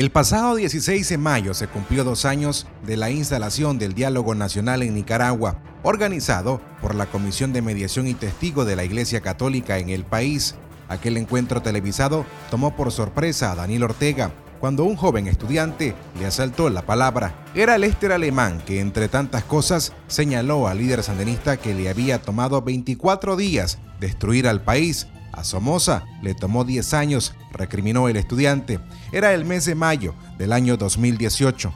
El pasado 16 de mayo se cumplió dos años de la instalación del Diálogo Nacional en Nicaragua, organizado por la Comisión de Mediación y Testigo de la Iglesia Católica en el país. Aquel encuentro televisado tomó por sorpresa a Daniel Ortega cuando un joven estudiante le asaltó la palabra. Era Lester Alemán que, entre tantas cosas, señaló al líder sandinista que le había tomado 24 días destruir al país a Somoza le tomó 10 años, recriminó el estudiante. Era el mes de mayo del año 2018.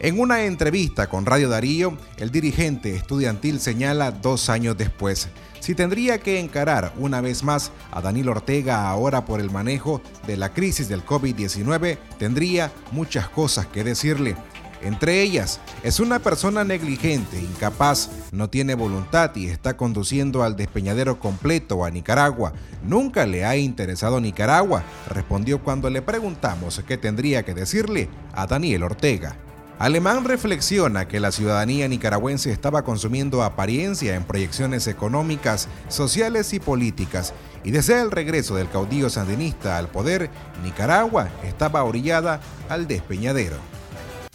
En una entrevista con Radio Darío, el dirigente estudiantil señala dos años después si tendría que encarar una vez más a Daniel Ortega ahora por el manejo de la crisis del COVID-19, tendría muchas cosas que decirle. Entre ellas, es una persona negligente, incapaz, no tiene voluntad y está conduciendo al despeñadero completo a Nicaragua. Nunca le ha interesado Nicaragua, respondió cuando le preguntamos qué tendría que decirle a Daniel Ortega. Alemán reflexiona que la ciudadanía nicaragüense estaba consumiendo apariencia en proyecciones económicas, sociales y políticas, y desde el regreso del caudillo sandinista al poder, Nicaragua estaba orillada al despeñadero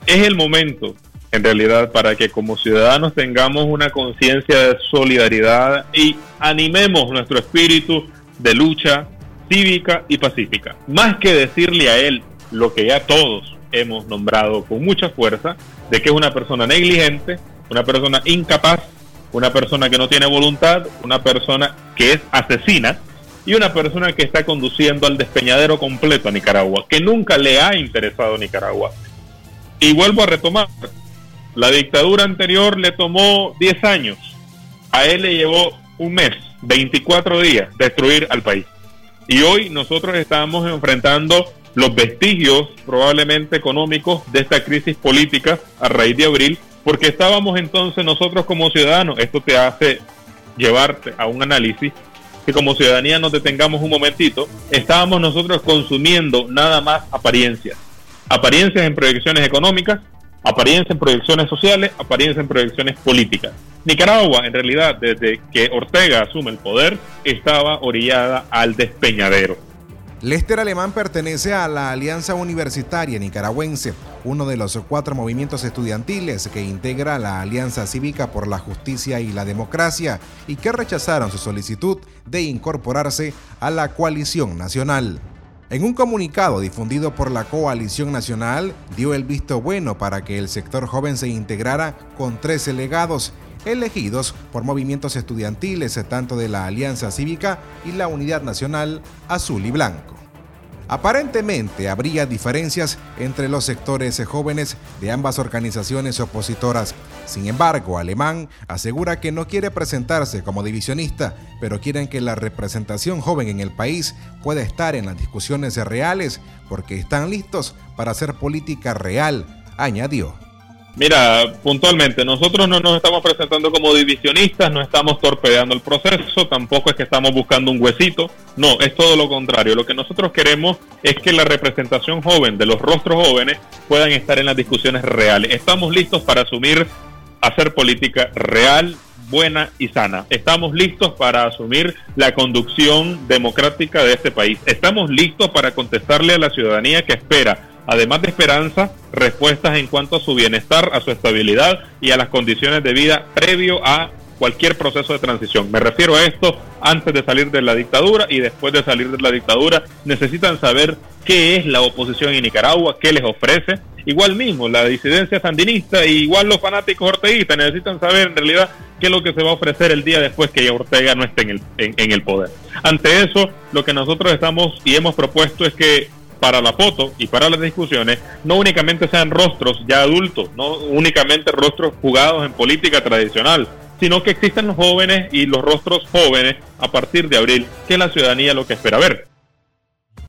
es el momento, en realidad, para que como ciudadanos tengamos una conciencia de solidaridad y animemos nuestro espíritu de lucha cívica y pacífica. Más que decirle a él lo que ya todos hemos nombrado con mucha fuerza, de que es una persona negligente, una persona incapaz, una persona que no tiene voluntad, una persona que es asesina y una persona que está conduciendo al despeñadero completo a Nicaragua, que nunca le ha interesado Nicaragua. Y vuelvo a retomar, la dictadura anterior le tomó 10 años, a él le llevó un mes, 24 días, destruir al país. Y hoy nosotros estamos enfrentando los vestigios probablemente económicos de esta crisis política a raíz de abril, porque estábamos entonces nosotros como ciudadanos, esto te hace llevarte a un análisis, que como ciudadanía nos detengamos un momentito, estábamos nosotros consumiendo nada más apariencias apariencias en proyecciones económicas, apariencias en proyecciones sociales, apariencias en proyecciones políticas. Nicaragua, en realidad, desde que Ortega asume el poder, estaba orillada al despeñadero. Lester Alemán pertenece a la Alianza Universitaria Nicaragüense, uno de los cuatro movimientos estudiantiles que integra la Alianza Cívica por la Justicia y la Democracia y que rechazaron su solicitud de incorporarse a la coalición nacional. En un comunicado difundido por la Coalición Nacional, dio el visto bueno para que el sector joven se integrara con tres delegados elegidos por movimientos estudiantiles tanto de la Alianza Cívica y la Unidad Nacional Azul y Blanco. Aparentemente habría diferencias entre los sectores jóvenes de ambas organizaciones opositoras. Sin embargo, Alemán asegura que no quiere presentarse como divisionista, pero quieren que la representación joven en el país pueda estar en las discusiones reales porque están listos para hacer política real, añadió. Mira, puntualmente, nosotros no nos estamos presentando como divisionistas, no estamos torpedeando el proceso, tampoco es que estamos buscando un huesito, no, es todo lo contrario. Lo que nosotros queremos es que la representación joven de los rostros jóvenes puedan estar en las discusiones reales. Estamos listos para asumir, hacer política real, buena y sana. Estamos listos para asumir la conducción democrática de este país. Estamos listos para contestarle a la ciudadanía que espera además de esperanza, respuestas en cuanto a su bienestar, a su estabilidad y a las condiciones de vida previo a cualquier proceso de transición. Me refiero a esto antes de salir de la dictadura y después de salir de la dictadura. Necesitan saber qué es la oposición en Nicaragua, qué les ofrece. Igual mismo, la disidencia sandinista y igual los fanáticos orteguistas necesitan saber en realidad qué es lo que se va a ofrecer el día después que Ortega no esté en el, en el poder. Ante eso, lo que nosotros estamos y hemos propuesto es que para la foto y para las discusiones no únicamente sean rostros ya adultos, no únicamente rostros jugados en política tradicional, sino que existan los jóvenes y los rostros jóvenes a partir de abril, que la ciudadanía lo que espera ver.